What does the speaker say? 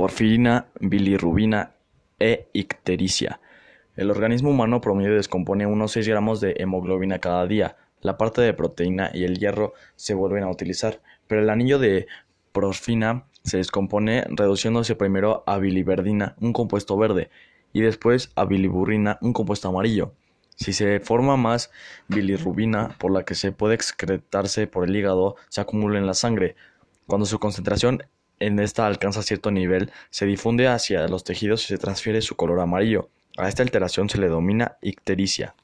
porfirina, bilirrubina e ictericia. El organismo humano promedio descompone unos 6 gramos de hemoglobina cada día. La parte de proteína y el hierro se vuelven a utilizar, pero el anillo de porfina se descompone reduciéndose primero a biliverdina, un compuesto verde, y después a biliburrina, un compuesto amarillo. Si se forma más bilirrubina, por la que se puede excretarse por el hígado, se acumula en la sangre. Cuando su concentración en esta alcanza cierto nivel, se difunde hacia los tejidos y se transfiere su color amarillo. A esta alteración se le denomina ictericia.